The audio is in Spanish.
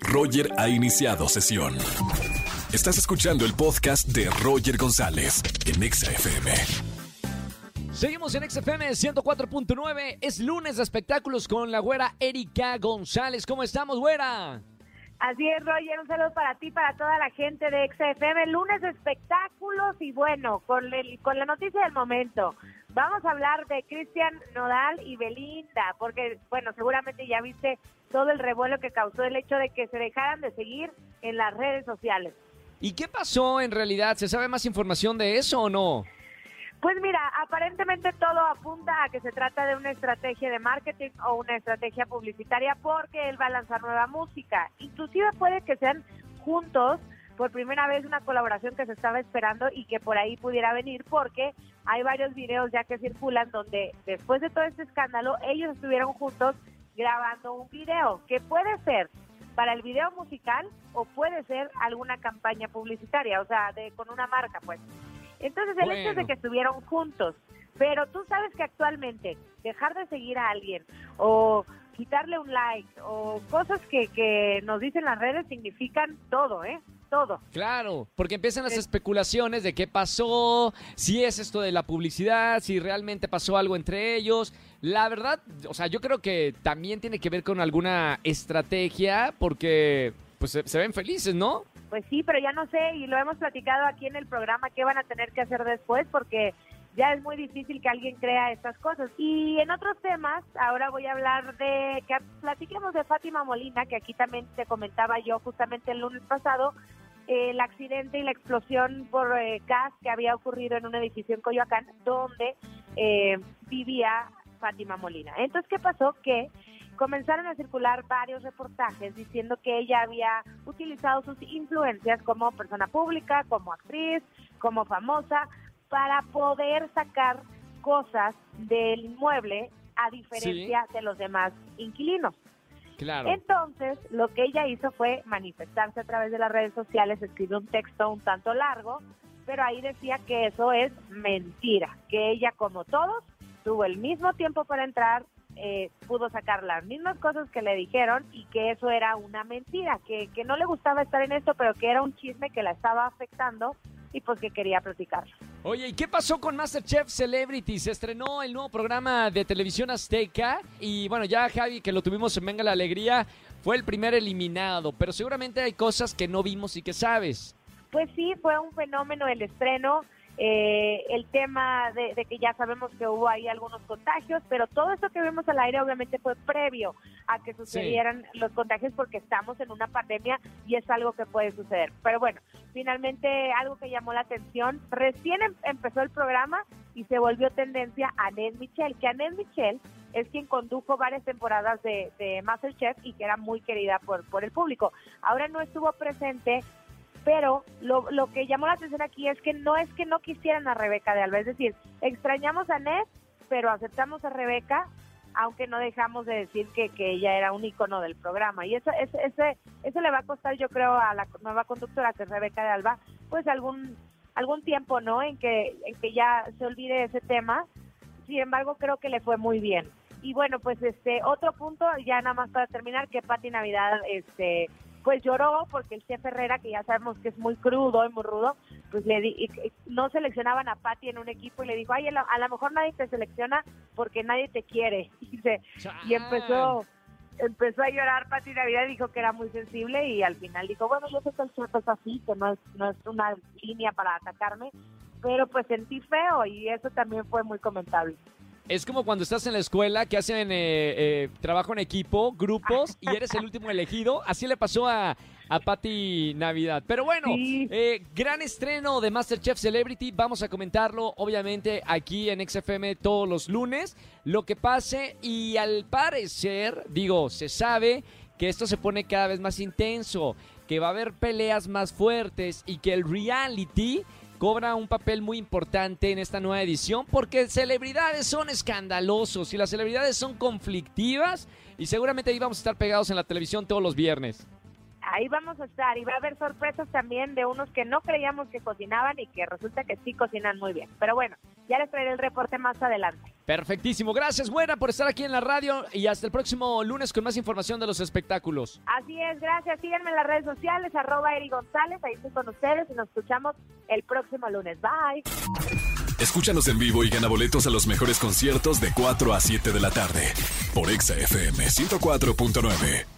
Roger ha iniciado sesión. Estás escuchando el podcast de Roger González en Exa FM. Seguimos en XFM 104.9. Es lunes de espectáculos con la güera Erika González. ¿Cómo estamos, güera? Así es, Roger, un saludo para ti, para toda la gente de XFM. Lunes espectáculos y bueno, con, el, con la noticia del momento. Vamos a hablar de Cristian Nodal y Belinda, porque bueno, seguramente ya viste todo el revuelo que causó el hecho de que se dejaran de seguir en las redes sociales. ¿Y qué pasó en realidad? ¿Se sabe más información de eso o no? Pues mira, aparentemente todo apunta a que se trata de una estrategia de marketing o una estrategia publicitaria porque él va a lanzar nueva música. Inclusive puede que sean juntos por primera vez una colaboración que se estaba esperando y que por ahí pudiera venir porque hay varios videos ya que circulan donde después de todo este escándalo ellos estuvieron juntos grabando un video que puede ser para el video musical o puede ser alguna campaña publicitaria, o sea, de con una marca, pues. Entonces, el hecho de que estuvieron juntos, pero tú sabes que actualmente dejar de seguir a alguien o quitarle un like o cosas que, que nos dicen las redes significan todo, ¿eh? Todo. Claro, porque empiezan las especulaciones de qué pasó, si es esto de la publicidad, si realmente pasó algo entre ellos. La verdad, o sea, yo creo que también tiene que ver con alguna estrategia porque pues se ven felices, ¿no? Pues sí, pero ya no sé, y lo hemos platicado aquí en el programa, qué van a tener que hacer después, porque ya es muy difícil que alguien crea estas cosas. Y en otros temas, ahora voy a hablar de, que platiquemos de Fátima Molina, que aquí también te comentaba yo justamente el lunes pasado, el accidente y la explosión por eh, gas que había ocurrido en un edificio en Coyoacán, donde eh, vivía Fátima Molina. Entonces, ¿qué pasó? Que comenzaron a circular varios reportajes diciendo que ella había utilizado sus influencias como persona pública, como actriz, como famosa, para poder sacar cosas del inmueble a diferencia de los demás inquilinos. Claro. Entonces, lo que ella hizo fue manifestarse a través de las redes sociales, escribió un texto un tanto largo, pero ahí decía que eso es mentira, que ella como todos tuvo el mismo tiempo para entrar, eh, pudo sacar las mismas cosas que le dijeron y que eso era una mentira, que, que no le gustaba estar en esto, pero que era un chisme que la estaba afectando y pues que quería platicarlo. Oye, ¿y qué pasó con Masterchef Celebrity? Se estrenó el nuevo programa de televisión azteca y bueno, ya Javi, que lo tuvimos en Venga la Alegría, fue el primer eliminado, pero seguramente hay cosas que no vimos y que sabes. Pues sí, fue un fenómeno el estreno. Eh, el tema de, que ya sabemos que hubo ahí algunos contagios, pero todo esto que vimos al aire obviamente fue previo a que sucedieran los contagios porque estamos en una pandemia y es algo que puede suceder. Pero bueno, finalmente algo que llamó la atención, recién em, empezó el programa y se volvió tendencia a Ned Michel, que Ned Michel es quien condujo varias temporadas de, de Masterchef y que era muy querida por, por el público. Ahora no estuvo presente pero lo, lo que llamó la atención aquí es que no es que no quisieran a Rebeca de Alba, es decir, extrañamos a Ned, pero aceptamos a Rebeca, aunque no dejamos de decir que, que ella era un icono del programa. Y eso, ese, ese, eso le va a costar, yo creo, a la nueva conductora, que es Rebeca de Alba, pues algún algún tiempo, ¿no? En que, en que ya se olvide ese tema. Sin embargo, creo que le fue muy bien. Y bueno, pues este otro punto, ya nada más para terminar, que Pati Navidad este pues lloró porque el chef Herrera, que ya sabemos que es muy crudo y muy rudo, pues le di, no seleccionaban a Patti en un equipo y le dijo, ay, a lo mejor nadie te selecciona porque nadie te quiere. Y, y empezó empezó a llorar Pati Navidad dijo que era muy sensible y al final dijo, bueno, yo sé que el chef es así, que no es, no es una línea para atacarme, pero pues sentí feo y eso también fue muy comentable. Es como cuando estás en la escuela que hacen eh, eh, trabajo en equipo, grupos, y eres el último elegido. Así le pasó a, a Patti Navidad. Pero bueno, eh, gran estreno de Masterchef Celebrity. Vamos a comentarlo, obviamente, aquí en XFM todos los lunes. Lo que pase, y al parecer, digo, se sabe que esto se pone cada vez más intenso, que va a haber peleas más fuertes y que el reality cobra un papel muy importante en esta nueva edición porque celebridades son escandalosos y las celebridades son conflictivas y seguramente íbamos a estar pegados en la televisión todos los viernes. ahí vamos a estar y va a haber sorpresas también de unos que no creíamos que cocinaban y que resulta que sí cocinan muy bien. Pero bueno, ya les traeré el reporte más adelante. Perfectísimo. Gracias, buena, por estar aquí en la radio y hasta el próximo lunes con más información de los espectáculos. Así es, gracias. Síganme en las redes sociales, arroba Eri González, ahí estoy con ustedes y nos escuchamos el próximo lunes. Bye. Escúchanos en vivo y gana boletos a los mejores conciertos de 4 a 7 de la tarde por Exa FM 104.9.